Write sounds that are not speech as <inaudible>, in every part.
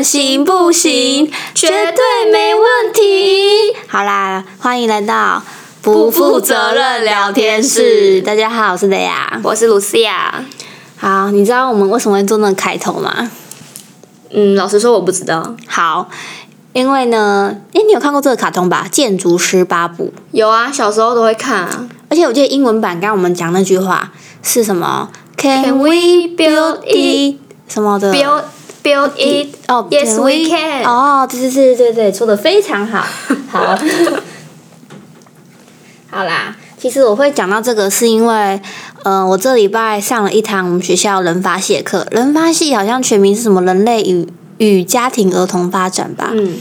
们行不行？绝对没问题。好啦，欢迎来到不负责任聊天室。大家好，我是雷亚，我是卢西亚。好，你知道我们为什么会做那个开头吗？嗯，老实说我不知道。好，因为呢，哎，你有看过这个卡通吧？《建筑师八部》有啊，小时候都会看啊。而且我记得英文版刚刚我们讲那句话是什么？Can we build it？什么的？Build build it？哦，Yes we can。哦，对对对对对，说的非常好。好，<laughs> 好啦。其实我会讲到这个，是因为，呃，我这礼拜上了一堂我们学校人发系课。人发系好像全名是什么？人类与与家庭儿童发展吧。嗯。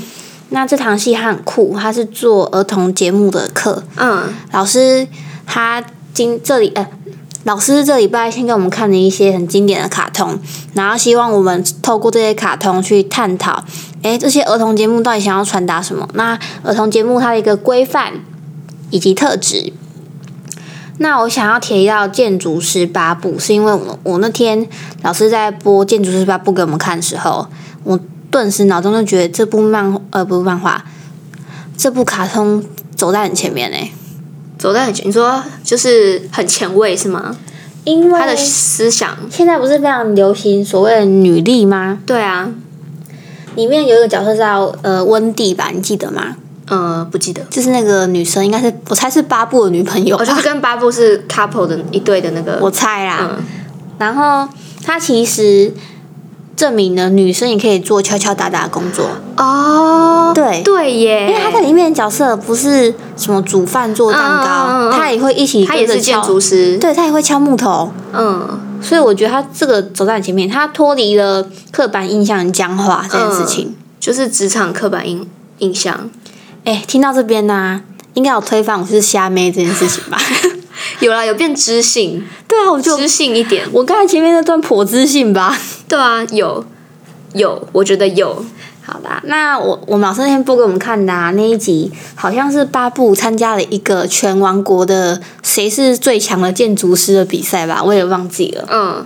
那这堂戏很酷，它是做儿童节目的课。嗯。老师他今这里呃，老师这礼拜先给我们看了一些很经典的卡通，然后希望我们透过这些卡通去探讨，哎，这些儿童节目到底想要传达什么？那儿童节目它的一个规范以及特质。那我想要提到《建筑师八部》，是因为我我那天老师在播《建筑师八部》给我们看的时候，我顿时脑中就觉得这部漫呃不是漫画，这部卡通走在很前面嘞，走在很前，你说就是很前卫是吗？因为他的思想现在不是非常流行所谓的女力吗？对啊，里面有一个角色叫呃温蒂吧，你记得吗？呃，不记得，就是那个女生，应该是我猜是巴布的女朋友，哦，就是跟巴布是 couple 的一对的那个，我猜啦。然后她其实证明呢女生也可以做敲敲打打的工作。哦，对。对耶，因为她在里面的角色不是什么煮饭做蛋糕，她也会一起，她也是建筑师，对她也会敲木头，嗯，所以我觉得她这个走在前面，她脱离了刻板印象僵化这件事情，就是职场刻板印印象。哎，听到这边呢，应该有推翻我是虾妹这件事情吧？<laughs> <laughs> 有啦，有变知性。<laughs> 对啊，我就知性一点。我刚才前面那段颇知性吧？<laughs> 对啊，有有，我觉得有。好的，那我我们老师那天播给我们看的那一集，好像是八部参加了一个全王国的谁是最强的建筑师的比赛吧？我也忘记了。嗯。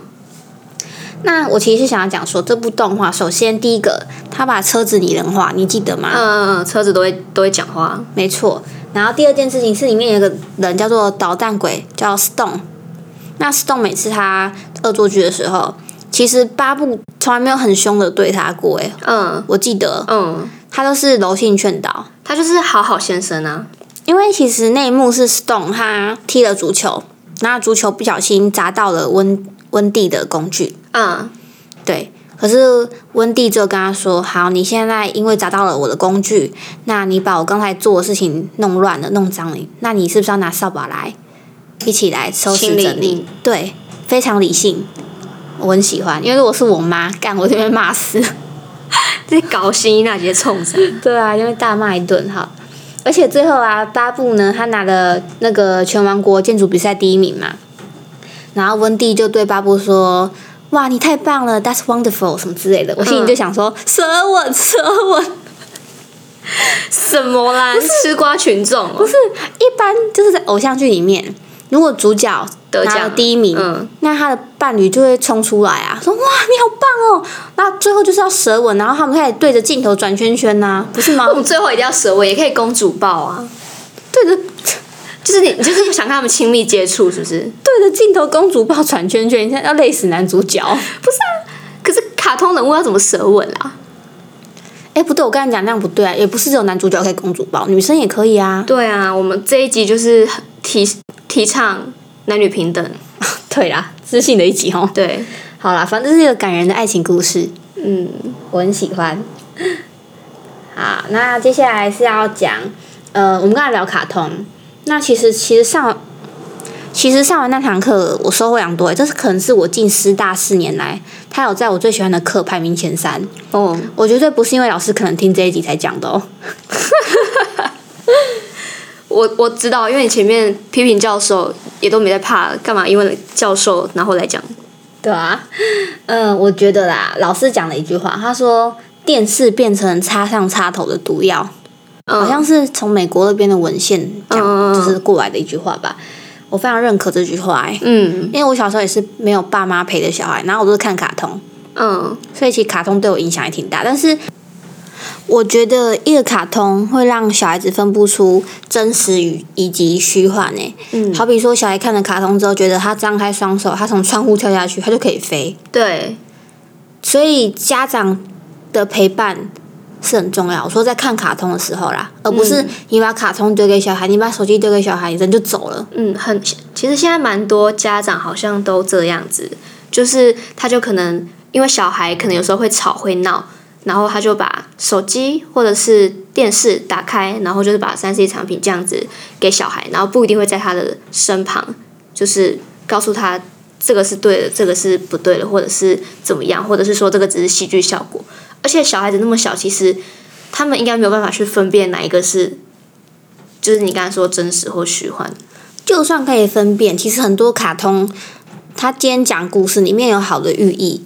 那我其实是想要讲说，这部动画首先第一个，他把车子拟人化，你记得吗？嗯嗯嗯，车子都会都会讲话，没错。然后第二件事情是里面有个人叫做捣蛋鬼，叫 Stone。那 Stone 每次他恶作剧的时候，其实八部从来没有很凶的对他过，诶，嗯，我记得，嗯，他都是柔性劝导，他就是好好先生啊。因为其实那一幕是 Stone 他踢了足球，然后足球不小心砸到了温。温蒂的工具，嗯，对。可是温蒂就跟他说：“好，你现在因为砸到了我的工具，那你把我刚才做的事情弄乱了、弄脏了，那你是不是要拿扫把来一起来收拾整理？”对，非常理性，我很喜欢。因为如果是我妈干，我就会骂死，这搞心那些冲子。对啊，因为大骂一顿哈。而且最后啊，巴布呢，他拿了那个全王国建筑比赛第一名嘛。然后温蒂就对巴布说：“哇，你太棒了，That's wonderful，什么之类的。”我心里就想说：“舌吻，<laughs> 舌吻，什么啦？吃瓜群众？不是，一般就是在偶像剧里面，如果主角得奖第一名，那他的伴侣就会冲出来啊，说：‘哇，你好棒哦！’那最后就是要舌吻，然后他们开始对着镜头转圈圈呐，不是吗？我 <laughs> 们最后一定要舌吻，也可以公主抱啊，对着。”就是你，你就是想跟他们亲密接触，是不是？对着镜头公主抱转圈圈，你现在要累死男主角？不是啊，可是卡通人物要怎么舌吻啊？哎，不对，我刚才讲那样不对啊，也不是只有男主角可以公主抱，女生也可以啊。对啊，我们这一集就是提提倡男女平等。<laughs> 对啦，自信的一集哦。对，好啦，反正是一个感人的爱情故事。嗯，我很喜欢。好，那接下来是要讲，呃，我们刚才聊卡通。那其实，其实上，其实上完那堂课，我收获良多。这是可能是我进师大四年来，他有在我最喜欢的课排名前三。哦，我绝对不是因为老师可能听这一集才讲的哦。<laughs> 我我知道，因为你前面批评教授也都没在怕，干嘛？因为教授然后来讲。对啊，嗯，我觉得啦，老师讲了一句话，他说电视变成插上插头的毒药。好像是从美国那边的文献讲，就是过来的一句话吧。我非常认可这句话，嗯，因为我小时候也是没有爸妈陪的小孩，然后我都是看卡通，嗯，所以其实卡通对我影响也挺大。但是我觉得一个卡通会让小孩子分不出真实与以及虚幻诶。嗯好比说小孩看了卡通之后，觉得他张开双手，他从窗户跳下去，他就可以飞。对，所以家长的陪伴是很重要。我说在看卡通的时候啦，而不是你把卡通丢给小孩，你把手机丢给小孩，人就走了。嗯，很，其实现在蛮多家长好像都这样子，就是他就可能因为小孩可能有时候会吵会闹，然后他就把手机或者是电视打开，然后就是把三 C 产品这样子给小孩，然后不一定会在他的身旁，就是告诉他这个是对的，这个是不对的，或者是怎么样，或者是说这个只是戏剧效果。而且小孩子那么小，其实他们应该没有办法去分辨哪一个是，就是你刚才说真实或虚幻。就算可以分辨，其实很多卡通，他今天讲故事里面有好的寓意，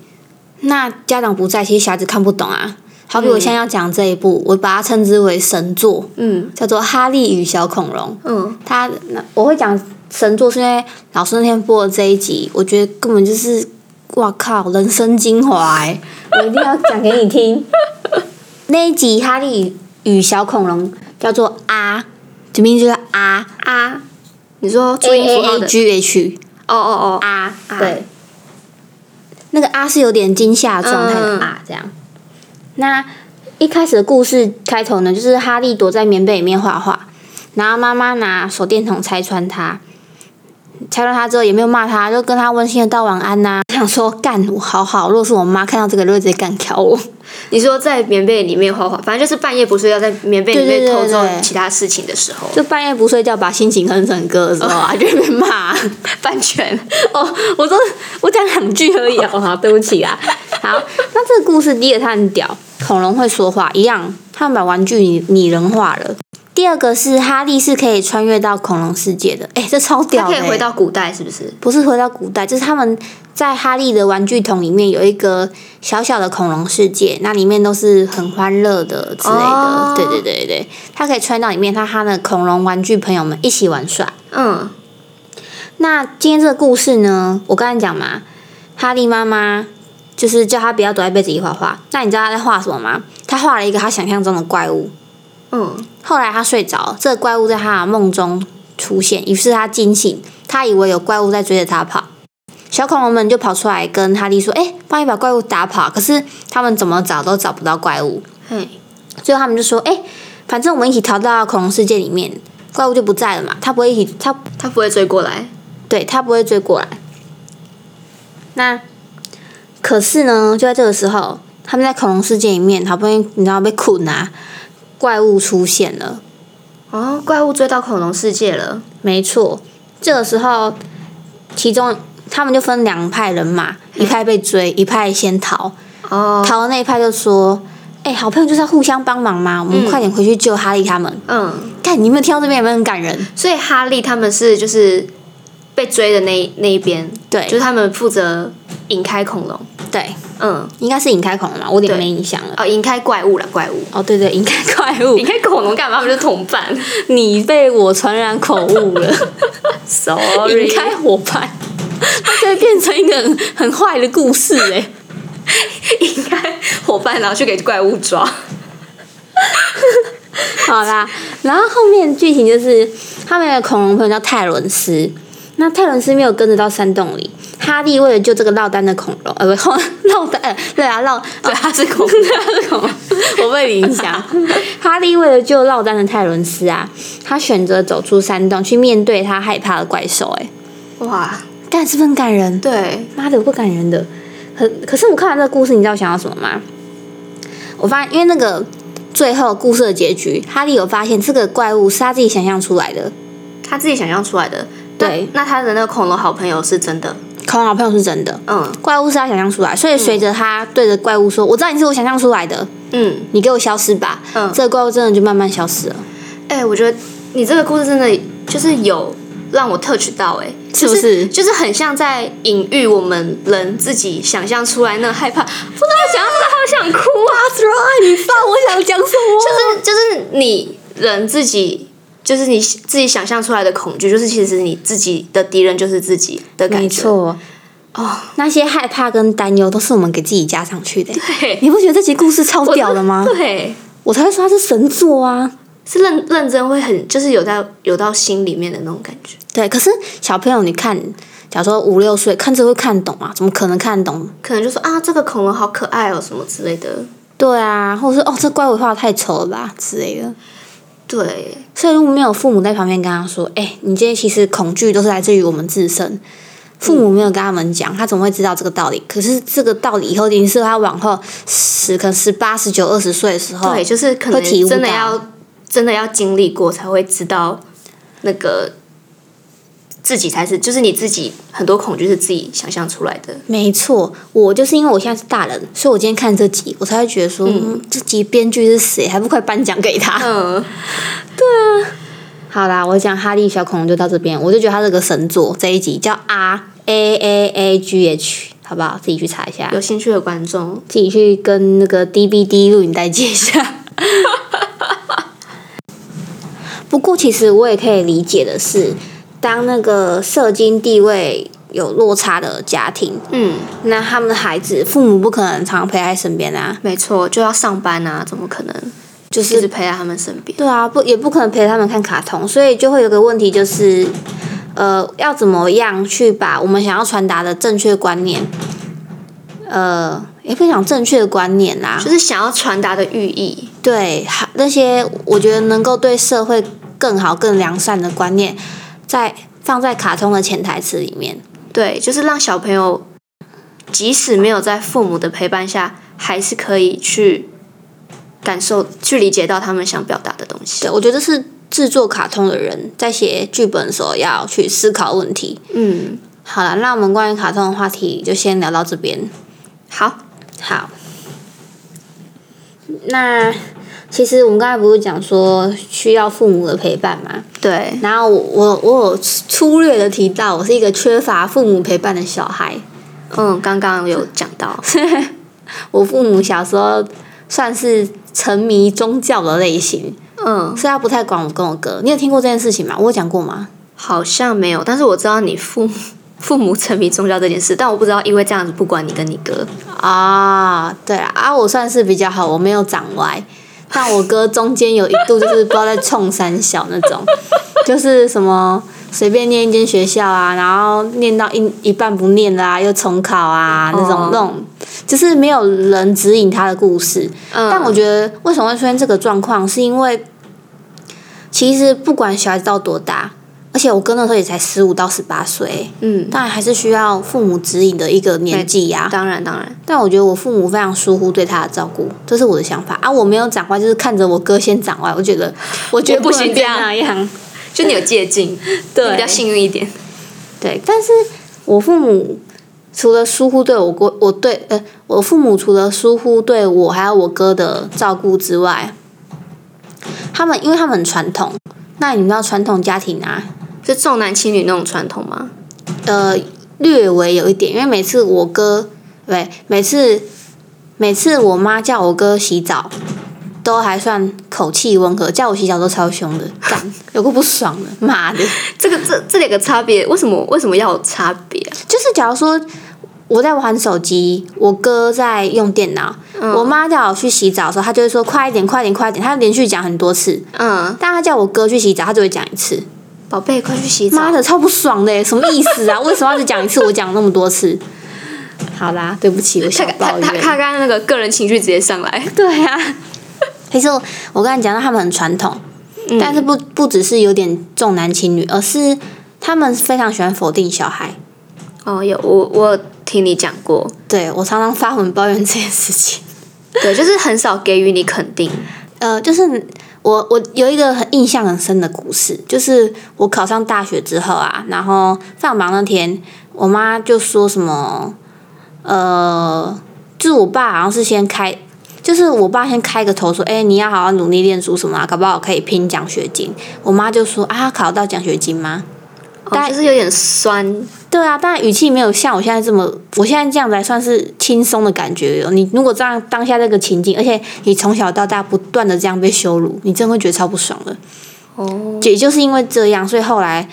那家长不在，其实小孩子看不懂啊。好比我现在要讲这一部，我把它称之为神作，嗯叫做《哈利与小恐龙》。嗯，他那我会讲神作，是因为老师那天播的这一集，我觉得根本就是，哇靠，人生精华欸！我一定要讲给你听。<laughs> 那一集《哈利与小恐龙》叫做啊，这名字就是啊啊，你说注，A 音符 A 号的。G H 哦哦哦，啊，啊。对，那个啊是有点惊吓状态的嗯。啊，这样。那一开始的故事开头呢，就是哈利躲在棉被里面画画，然后妈妈拿手电筒拆穿他，拆到他之后也没有骂他，就跟他温馨的道晚安呐、<laughs> 想说干我好好，如果是我妈看到这个，就会直接干掉我。<laughs> 你说在棉被里面画画，反正就是半夜不睡觉，在棉被里面偷做其他事情的时候，就半夜不睡觉，把心情哼成歌的时候 <laughs> 啊，就会被骂。版权。哦，我说我讲两句而已哦，好，对不起啊。好，那这个故事第一个它很屌，恐龙会说话，一样，他们把玩具拟拟人化了。第二个是哈利是可以穿越到恐龙世界的，哎、这超他屌他、可以回到古代，是不是？不是回到古代，就是他们在哈利的玩具桶里面有一个小小的恐龙世界，那里面都是很欢乐的之类的。哦对对对对对，他可以穿到里面，他他的恐龙玩具朋友们一起玩耍。嗯那今天这个故事呢，我刚才讲嘛，哈利妈妈就是叫他不要躲在被子里画画。那你知道他在画什么吗？他画了一个他想象中的怪物。嗯，后来他睡着了，这个怪物在他的梦中出现，于是他惊醒，他以为有怪物在追着他跑。小恐龙们就跑出来跟哈利说：“哎、帮你把怪物打跑。”可是他们怎么找都找不到怪物，嘿，最后他们就说：“哎、反正我们一起逃到恐龙世界里面，怪物就不在了嘛，他不会一起，他他不会追过来。对他不会追过来。那可是呢，就在这个时候，他们在恐龙世界里面，好不容易你知道被困啊，怪物出现了。哦，怪物追到恐龙世界了。没错，这个时候，其中他们就分两派人马，一派被追，一派先逃。哦，逃的那一派就说：“哎、好朋友就是要互相帮忙嘛，我们嗯快点回去救哈利他们。嗯，看你们听到这边有没有很感人？所以哈利他们是就是被追的那那一边，对就是他们负责引开恐龙。对，嗯，应该是引开恐龙嘛，我有点对没印象了。哦，引开怪物了，怪物。哦，对对，引开怪物引，开恐龙干嘛？他们是同伴。你被我传染口误了。<laughs> Sorry，引开伙伴，它就会变成一个很很坏的故事哎、<laughs> 引开伙伴，然后去给怪物抓。<laughs> 好啦，然后后面剧情就是他们的恐龙朋友叫泰伦斯，那泰伦斯没有跟着到山洞里，哈利为了救这个落单的恐龙，呃，不，<laughs> 落单，呃对啊，落，对，他是恐龙。<laughs> 他是恐龙，我被你影响。<laughs> 哈利为了救落单的泰伦斯啊，他选择走出山洞去面对他害怕的怪兽、哎，哇，但是不是很感人？对，妈的，不感人的。可可是我看完这个故事，你知道我想要什么吗？我发现，因为那个最后故事的结局，哈利有发现这个怪物是他自己想象出来的。他自己想象出来的。对那，那他的那个恐龙好朋友是真的。恐龙好朋友是真的，嗯怪物是他想象出来，所以随着他对着怪物说：“我知道你是我想象出来的，嗯，你给我消失吧。”嗯这个怪物真的就慢慢消失了。哎、我觉得你这个故事真的就是有让我 touch 到、哎，是不是就是？很像在隐喻我们人自己想象出来那害怕，不知道想象真的好想哭啊！That's right，你知道我想讲什么？就是就是你人自己，就是你自己想象出来的恐惧，就是其实你自己的敌人就是自己的感觉。没错，哦，那些害怕跟担忧都是我们给自己加上去的。对，你不觉得这集故事超屌的吗？对，我才会说它是神作啊。是认认真会很，就是有到有到心里面的那种感觉。对，可是小朋友，你看，假如说五六岁看这会看懂吗？怎么可能看懂？可能就说啊，这个恐龙好可爱哦，什么之类的。对啊，或者说哦，这怪物画的太丑了吧之类的。对，所以如果没有父母在旁边跟他说，哎、你今天其实恐惧都是来自于我们自身。父母没有跟他们讲，他怎么会知道这个道理？可是这个道理以后，一定是他往后十、可能十八、十九、二十岁的时候，对，就是可能真的要真的要经历过才会知道那个自己才是，就是你自己很多恐惧是自己想象出来的。没错，我就是因为我现在是大人，所以我今天看这集，我才会觉得说，嗯，这集编剧是谁？还不快颁奖给他？嗯，<laughs> 对啊好啦，我讲哈利小恐龙就到这边，我就觉得他是个神作。这一集叫 R A A A G H，好不好？自己去查一下，有兴趣的观众，自己去跟那个 DVD 录影带借一下。<laughs> 不过，其实我也可以理解的是，当那个社经地位有落差的家庭，嗯，那他们的孩子父母不可能常常陪在身边啊，没错，就要上班啊，怎么可能就是陪在他们身边？对啊，不也不可能陪他们看卡通，所以就会有个问题，就是呃，要怎么样去把我们想要传达的正确观念，呃，也不讲正确的观念啦，就是想要传达的寓意。对，好那些我觉得能够对社会更好、更良善的观念，在放在卡通的潜台词里面。对，就是让小朋友即使没有在父母的陪伴下，还是可以去感受、去理解到他们想表达的东西对，。我觉得是制作卡通的人在写剧本的时候要去思考问题。嗯，好了，那我们关于卡通的话题就先聊到这边。好，好，那其实我们刚才不是讲说需要父母的陪伴吗？对，然后我我我有粗略的提到，我是一个缺乏父母陪伴的小孩。嗯，刚刚有讲到，<laughs> 我父母小时候算是沉迷宗教的类型，嗯，所以他不太管我跟我哥。你有听过这件事情吗？我有讲过吗？好像没有，但是我知道你父母 <laughs> 父母沉迷宗教这件事，但我不知道因为这样子不管你跟你哥。啊，对啊，啊，我算是比较好，我没有长歪。但我哥中间有一度就是不知道在冲三小那种，<laughs> 就是什么随便念一间学校啊，然后念到一一半不念啦、又重考啊那种、哦那种，就是没有人指引他的故事。嗯，但我觉得为什么会出现这个状况，是因为其实不管小孩子到多大，而且我哥那时候也才十五到十八岁，嗯，当然还是需要父母指引的一个年纪呀、当然当然，但我觉得我父母非常疏忽对他的照顾，这是我的想法啊。我没有长歪，就是看着我哥先长歪，我觉得我觉得不行这样那样。就 <laughs> 你有借镜，对比较幸运一点。对，但是我父母除了疏忽对我哥，我对呃，我父母除了疏忽对我还有我哥的照顾之外，他们因为他们很传统，那你们知道传统家庭啊，是重男轻女那种传统吗？呃，略微有一点，因为每次我哥，对，每次每次我妈叫我哥洗澡，都还算口气温和，叫我洗澡都超凶的，干，有个不爽的，妈的！这个这这两个差别，为什么为什么要有差别啊？就是假如说我在玩手机，我哥在用电脑，我妈叫我去洗澡的时候，他就会说快一点，快一点，快一点，他连续讲很多次，嗯，但他叫我哥去洗澡，他就会讲一次，宝贝，快去洗澡。妈的，超不爽的耶，什么意思啊？<laughs> 为什么要只讲一次？我讲那么多次？好啦，对不起，我他小他抱怨。他他刚刚那个个人情绪直接上来。<laughs> 对啊，<laughs> 其实我我刚才讲到他们很传统，嗯但是不不只是有点重男轻女，而是他们非常喜欢否定小孩。哦，有我我有听你讲过，对我常常发文抱怨这件事情。对，就是很少给予你肯定。呃，就是我我有一个很印象很深的故事，就是我考上大学之后啊，然后放榜那天，我妈就说什么，呃，就是我爸好像是先开，就是我爸先开个头说，哎、你要好好努力念书什么啊，搞不好可以拼奖学金。我妈就说啊，考到奖学金吗？哦，就是有点酸。对啊，但语气没有像我现在这么，我现在这样子还算是轻松的感觉哟。你如果这样当下这个情境，而且你从小到大不断的这样被羞辱，你真的会觉得超不爽的。哦，也就是因为这样，所以后来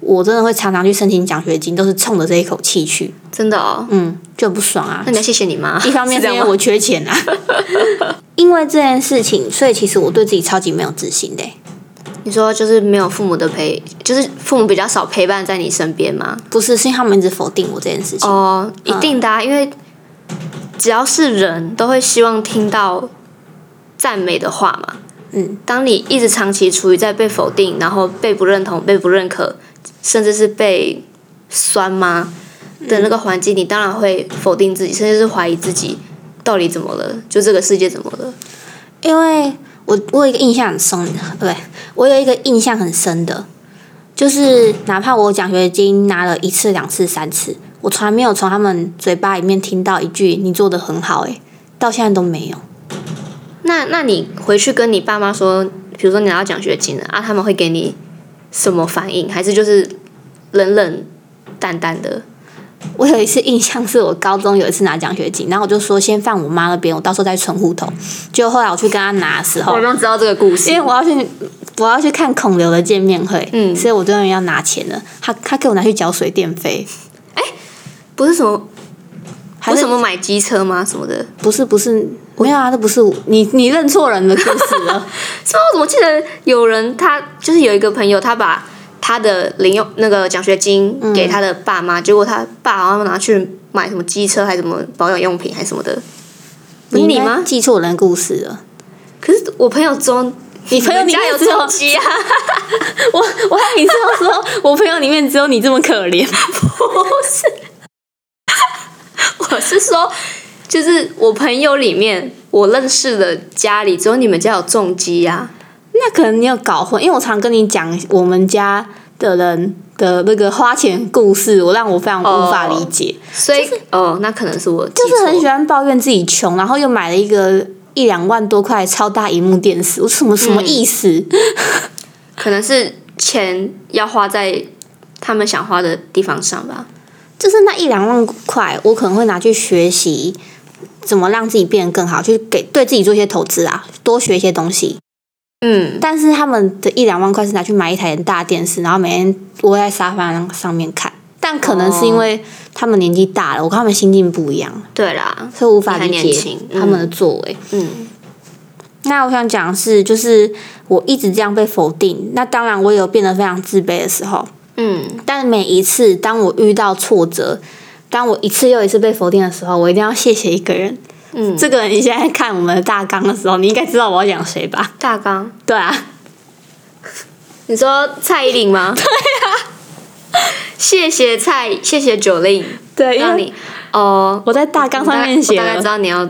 我真的会常常去申请奖学金，都是冲着这一口气去。真的哦，嗯，就很不爽啊那。你要谢谢你妈。<laughs> 一方面是因为我缺钱啊，<laughs> 因为这件事情，所以其实我对自己超级没有自信的欸、你说就是没有父母的陪，就是父母比较少陪伴在你身边吗？不是，是因为他们一直否定我这件事情。哦，一定的、啊，因为只要是人都会希望听到赞美的话嘛。嗯，当你一直长期处于在被否定，然后被不认同、被不认可，甚至是被酸吗的那个环境，你当然会否定自己，甚至是怀疑自己到底怎么了，就这个世界怎么了？因为我我有一个印象很深，对我有一个印象很深的，就是哪怕我奖学金拿了一次、两次、三次，我从来没有从他们嘴巴里面听到一句“你做的很好”，诶，到现在都没有。那那你回去跟你爸妈说，比如说你拿到奖学金了啊，他们会给你什么反应？还是就是冷冷淡淡的？我有一次印象是我高中有一次拿奖学金，然后我就说先放我妈那边，我到时候再存户头。结果后来我去跟她拿的时候我，都知道这个故事，因为我要去我要去看孔刘的见面会，嗯所以我终于要拿钱了。他他给我拿去缴水电费，不是什么还是什么买机车吗？什么的？不是不是没有啊，这不是你你认错人的故事了。<laughs> 是吗？我怎么记得有人他就是有一个朋友，他把他的零用那个奖学金给他的爸妈，结果他爸好像拿去买什么机车，还是什么保养用品，还是什么的。不是你应该吗？记错人的故事了。可是我朋友中，你朋友里家有面只有重机啊？<laughs> 我我还以为你是要说我朋友里面只有你这么可怜。<laughs> 不是我是说，就是我朋友里面我认识的家里，只有你们家有重机呀、那可能你有搞混，因为我常跟你讲我们家的人的那个花钱故事，我让我非常无法理解。所以哦，那可能是我就是很喜欢抱怨自己穷，然后又买了一个一两万多块超大荧幕电视，我什么什么意思？可能是钱要花在他们想花的地方上吧。就是那一两万块，我可能会拿去学习怎么让自己变得更好，去给对自己做一些投资啊，多学一些东西。嗯，但是他们的一两万块是拿去买一台很大的电视，然后每天窝在沙发上面看。但可能是因为他们年纪大了，我跟他们心境不一样，对啦，所以无法理解他们的作为。嗯，那我想讲的是，就是我一直这样被否定，那当然我也有变得非常自卑的时候。嗯，但每一次当我遇到挫折，当我一次又一次被否定的时候，我一定要谢谢一个人。嗯，这个人你现在看我们的大纲的时候，你应该知道我要讲谁吧？大纲，对啊，你说蔡依林吗？<laughs> 对啊，谢谢蔡，谢谢九令，对，因为让你哦，我在大纲上面写我大概知，道你要，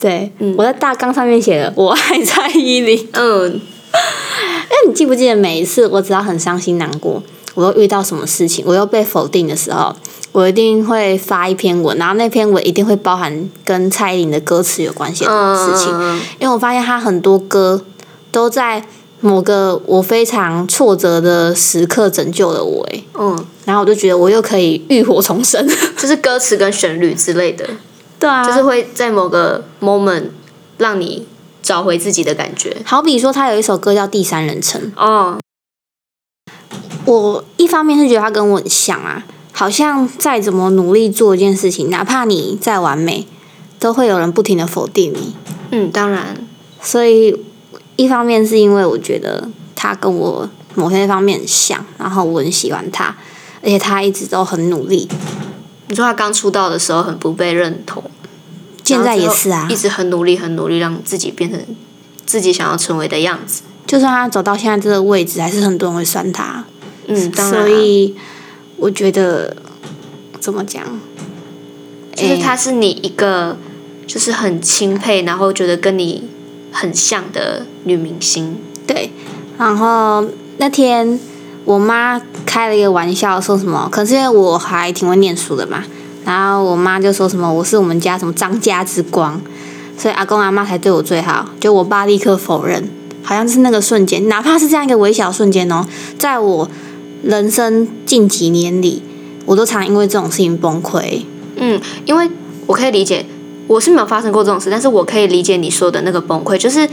对，我在大纲上面写了我爱蔡依林。嗯，<laughs> 哎，你记不记得每一次我只要很伤心难过，我又遇到什么事情，我又被否定的时候，我一定会发一篇文，然后那篇文一定会包含跟蔡依林的歌词有关系的事情，嗯因为我发现她很多歌都在某个我非常挫折的时刻拯救了我，哎，嗯，然后我就觉得我又可以浴火重生。<laughs> 就是歌词跟旋律之类的，对啊，就是会在某个 moment 让你找回自己的感觉。好比说，他有一首歌叫《第三人称》，哦，我一方面是觉得他跟我很像啊，好像再怎么努力做一件事情，哪怕你再完美，都会有人不停的否定你。嗯，当然，所以一方面是因为我觉得他跟我某些方面很像，然后我很喜欢他，而且他一直都很努力，你说他刚出道的时候很不被认同，现在也是啊一。直很努力，很努力让自己变成自己想要成为的样子。就算他走到现在这个位置，还是很多人会酸他。嗯，当然啊、所以我觉得怎么讲，就是她是你一个就是很钦佩，然后觉得跟你很像的女明星。对，然后那天我妈开了一个玩笑，说什么？可是因为我还挺会念书的嘛，然后我妈就说什么我是我们家什么张家之光，所以阿公阿妈才对我最好。就我爸立刻否认，好像是那个瞬间，哪怕是这样一个微小瞬间哦，在我人生近几年里，我都常因为这种事情崩溃。嗯，因为我可以理解，我是没有发生过这种事，但是我可以理解你说的那个崩溃，就是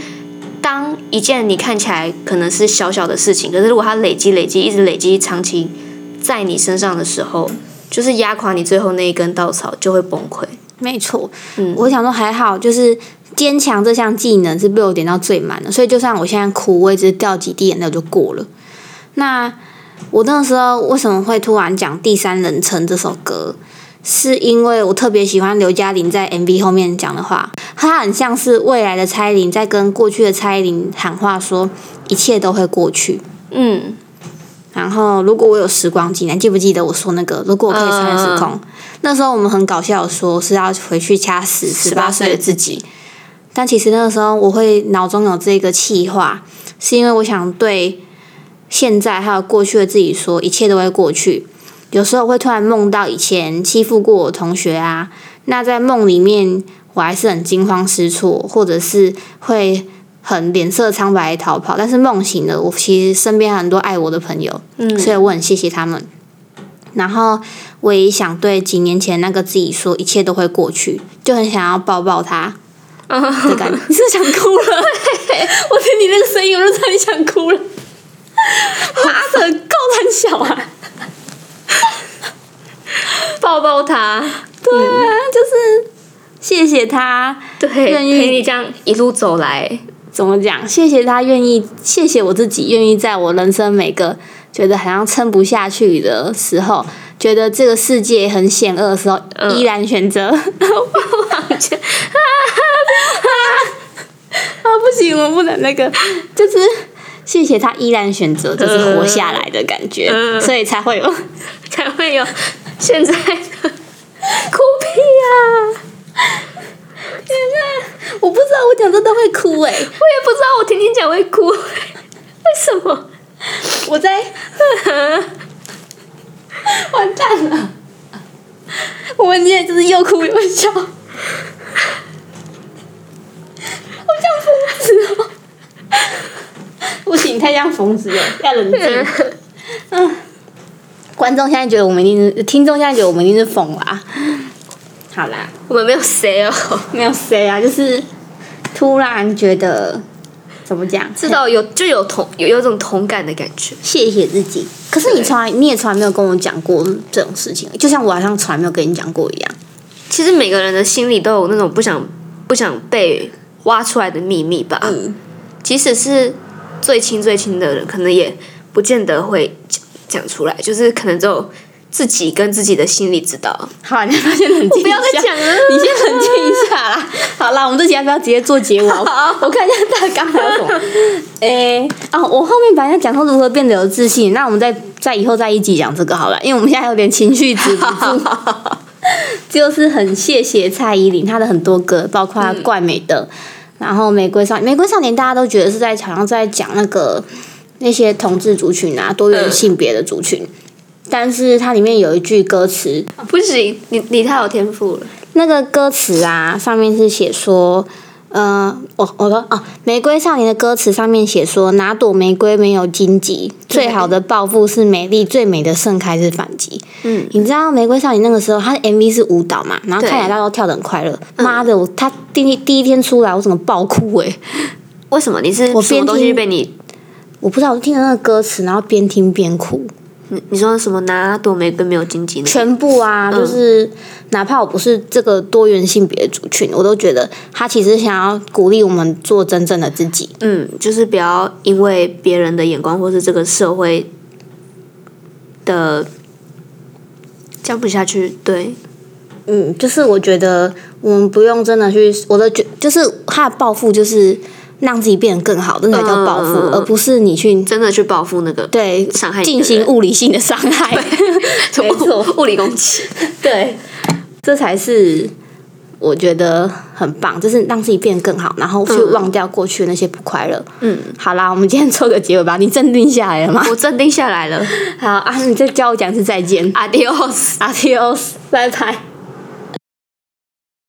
当一件你看起来可能是小小的事情，可是如果它累积、累积、一直累积，长期在你身上的时候，就是压垮你最后那一根稻草，就会崩溃。没错，嗯，我想说还好，就是坚强这项技能是被我点到最满的，所以就算我现在哭，我也只掉几滴眼泪就过了。那我那个时候为什么会突然讲第三人称这首歌？是因为我特别喜欢刘嘉玲在 MV 后面讲的话，她很像是未来的蔡依林在跟过去的蔡依林喊话，说一切都会过去。嗯。然后，如果我有时光机，你记不记得我说那个？如果我可以穿越时空，那时候我们很搞笑说是要回去掐死十八岁的自己。但其实那个时候，我会脑中有这个气话，是因为我想对现在还有过去的自己说，一切都会过去。有时候会突然梦到以前欺负过我同学啊，那在梦里面我还是很惊慌失措，或者是会。很脸色苍白逃跑，但是梦醒了。我其实身边很多爱我的朋友，嗯所以我很谢谢他们。然后我也想对几年前那个自己说，一切都会过去，就很想要抱抱他的感觉。<laughs> 你是想哭了？<laughs> 我听你那个声音，我就知道你想哭了。<laughs> 妈的，够胆小啊！<laughs> 抱抱他，对啊，就是谢谢他，对，愿意陪你这样一路走来。怎么讲？谢谢他愿意，谢谢我自己愿意在我人生每个觉得好像撑不下去的时候，觉得这个世界很险恶的时候，依然选择往前。<laughs> 啊，不行，我不能那个，就是谢谢他依然选择，就是活下来的感觉，所以才会有，<laughs> 才会有 <laughs> 现在的哭屁呀。天呐，我不知道我讲真的会哭哎，我也不知道我听听讲会哭，<laughs> 为什么？我在，完蛋了，我们今天就是又哭又笑，好像疯子哦！<laughs> 不行，太像疯子了，要冷静。<laughs> 嗯，观众现在觉得我们一定是，听众现在觉得我们一定是疯了。好啦，我们没有谁哦，没有谁啊，就是突然觉得怎么讲，知道有就有同有有种同感的感觉，谢谢自己。可是你从来你也从来没有跟我讲过这种事情，就像我好像从来没有跟你讲过一样。其实每个人的心里都有那种不想不想被挖出来的秘密吧。嗯，即使是最亲最亲的人，可能也不见得会讲讲出来，就是可能只有。自己跟自己的心里知道。好，你先冷静一下。不要再讲了，你先冷静一下啦。好啦，我们这集要不要直接做结尾？<laughs> 我看一下大纲还有什么。<laughs> 诶，哦，我后面本来要讲说如何变得有自信，那我们再再以后再一集讲这个好了，因为我们现在有点情绪止不住。<laughs> 就是很谢谢蔡依林，她的很多歌，包括《怪美的》，然后《玫瑰少玫瑰少年》，大家都觉得是在好像在讲那个那些同志族群啊，多元性别的族群。但是它里面有一句歌词，不行，你你太有天赋了。那个歌词啊，上面是写说，呃，我我说哦，玫瑰少年的歌词上面写说，哪朵玫瑰没有荆棘？最好的报复是美丽，最美的盛开是反击。嗯，你知道玫瑰少年那个时候，他的 MV 是舞蹈嘛，然后看起来大家都跳的很快乐。妈的，我他第一第一天出来，我怎么爆哭哎？为什么？你是我边听被你，我不知道，我听着那个歌词，然后边听边哭。你你说什么？拿朵玫瑰没有荆棘？全部啊，就是哪怕我不是这个多元性别族群，我都觉得他其实想要鼓励我们做真正的自己。嗯，就是不要因为别人的眼光，或是这个社会的讲不下去。对，嗯，就是我觉得我们不用真的去，我的觉就是他的抱负就是。让自己变得更好，这才叫报复，而不是你去真的去报复那个对伤害进行物理性的伤害，<laughs> 没错，物理攻击，对，这才是我觉得很棒，就是让自己变得更好，然后去忘掉过去的那些不快乐。嗯，好啦，我们今天做个结尾吧。你镇定下来了吗？我镇定下来了。好啊，你再教我讲次再见，Adios，Adios，拜拜。